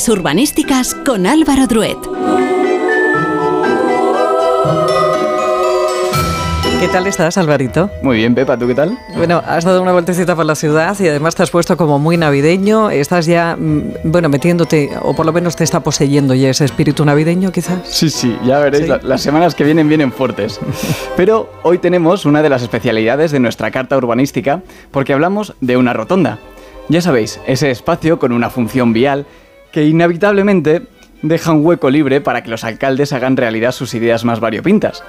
Novedades urbanísticas con Álvaro Druet. ¿Qué tal estás, Alvarito? Muy bien, Pepa, ¿tú qué tal? Bueno, has dado una vueltecita por la ciudad y además te has puesto como muy navideño. Estás ya, mm, bueno, metiéndote, o por lo menos te está poseyendo ya ese espíritu navideño, quizás. Sí, sí, ya veréis, ¿Sí? la- las semanas que vienen vienen fuertes. Pero hoy tenemos una de las especialidades de nuestra carta urbanística porque hablamos de una rotonda. Ya sabéis, ese espacio con una función vial que inevitablemente deja un hueco libre para que los alcaldes hagan realidad sus ideas más variopintas.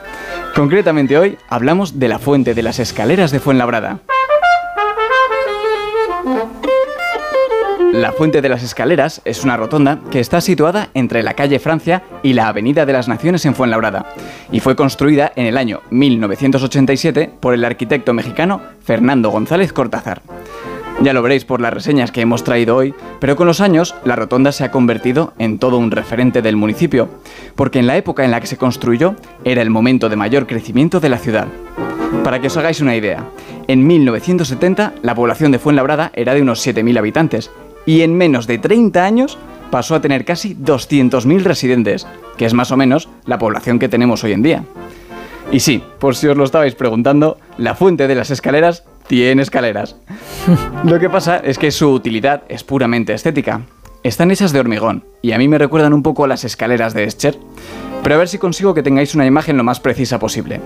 Concretamente hoy hablamos de la fuente de las escaleras de Fuenlabrada. La Fuente de las Escaleras es una rotonda que está situada entre la calle Francia y la Avenida de las Naciones en Fuenlabrada y fue construida en el año 1987 por el arquitecto mexicano Fernando González Cortázar. Ya lo veréis por las reseñas que hemos traído hoy, pero con los años la rotonda se ha convertido en todo un referente del municipio, porque en la época en la que se construyó era el momento de mayor crecimiento de la ciudad. Para que os hagáis una idea, en 1970 la población de Fuenlabrada era de unos 7.000 habitantes y en menos de 30 años pasó a tener casi 200.000 residentes, que es más o menos la población que tenemos hoy en día. Y sí, por si os lo estabais preguntando, la fuente de las escaleras tiene escaleras. Lo que pasa es que su utilidad es puramente estética. Están hechas de hormigón y a mí me recuerdan un poco a las escaleras de Escher. Pero a ver si consigo que tengáis una imagen lo más precisa posible.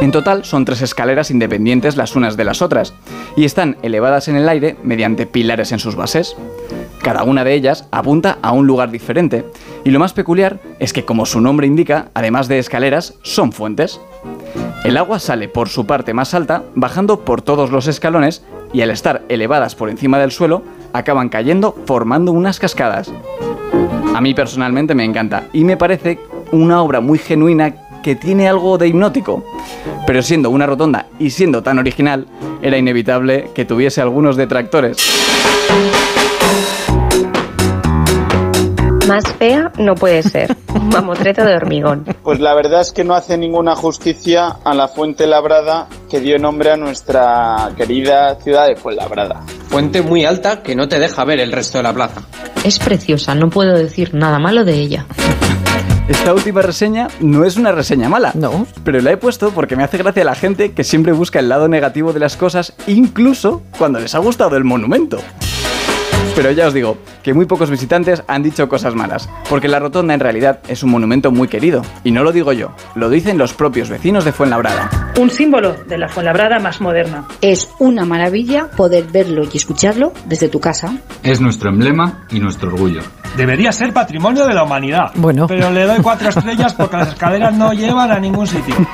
En total son tres escaleras independientes las unas de las otras y están elevadas en el aire mediante pilares en sus bases. Cada una de ellas apunta a un lugar diferente y lo más peculiar es que como su nombre indica, además de escaleras, son fuentes. El agua sale por su parte más alta, bajando por todos los escalones y al estar elevadas por encima del suelo, acaban cayendo formando unas cascadas. A mí personalmente me encanta y me parece una obra muy genuina que tiene algo de hipnótico. Pero siendo una rotonda y siendo tan original, era inevitable que tuviese algunos detractores. Más fea no puede ser. Un mamotreto de hormigón. Pues la verdad es que no hace ninguna justicia a la fuente labrada que dio nombre a nuestra querida ciudad de Fuenlabrada. Fuente muy alta que no te deja ver el resto de la plaza. Es preciosa, no puedo decir nada malo de ella. Esta última reseña no es una reseña mala. No. Pero la he puesto porque me hace gracia la gente que siempre busca el lado negativo de las cosas, incluso cuando les ha gustado el monumento. Pero ya os digo, que muy pocos visitantes han dicho cosas malas, porque la rotonda en realidad es un monumento muy querido, y no lo digo yo, lo dicen los propios vecinos de Fuenlabrada. un símbolo de la Fuenlabrada más moderna. Es una maravilla poder verlo y escucharlo desde tu casa. Es nuestro emblema y nuestro orgullo. Debería ser patrimonio de la humanidad. Bueno. Pero le doy cuatro estrellas porque las escaleras no llevan a ningún sitio.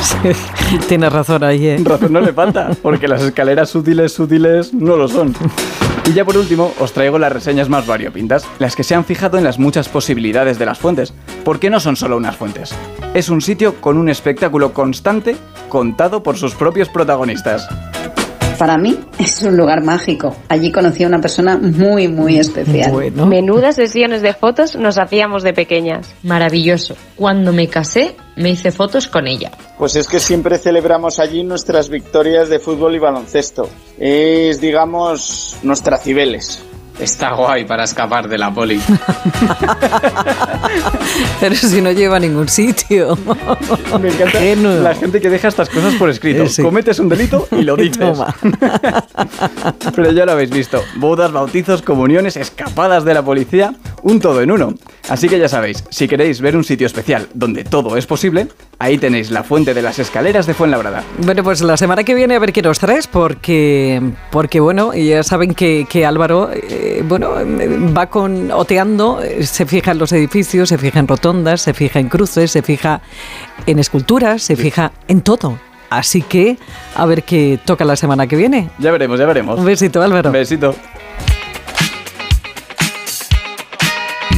Sí, tienes razón ahí, ¿eh? Razón no le falta, porque las escaleras útiles útiles no lo son. Y ya por último, os traigo las reseñas más variopintas, las que se han fijado en las muchas posibilidades de las fuentes, porque no son solo unas fuentes. Es un sitio con un espectáculo constante contado por sus propios protagonistas. Para mí es un lugar mágico. Allí conocí a una persona muy, muy especial. Bueno. Menudas sesiones de fotos nos hacíamos de pequeñas. Maravilloso. Cuando me casé, me hice fotos con ella. Pues es que siempre celebramos allí nuestras victorias de fútbol y baloncesto. Es, digamos, nuestra Cibeles. Está guay para escapar de la poli. Pero si no lleva a ningún sitio. Me encanta la gente que deja estas cosas por escrito. Eh, sí. Cometes un delito y lo dices. toma. Pero ya lo habéis visto. Bodas, bautizos, comuniones, escapadas de la policía, un todo en uno. Así que ya sabéis, si queréis ver un sitio especial donde todo es posible, ahí tenéis la fuente de las escaleras de Fuenlabrada. Bueno, pues la semana que viene a ver qué nos traes, porque, porque bueno, ya saben que, que Álvaro, eh, bueno, va con oteando, eh, se fija en los edificios, se fija en rotondas, se fija en cruces, se fija en esculturas, se fija en todo. Así que a ver qué toca la semana que viene. Ya veremos, ya veremos. Un besito, Álvaro. Besito.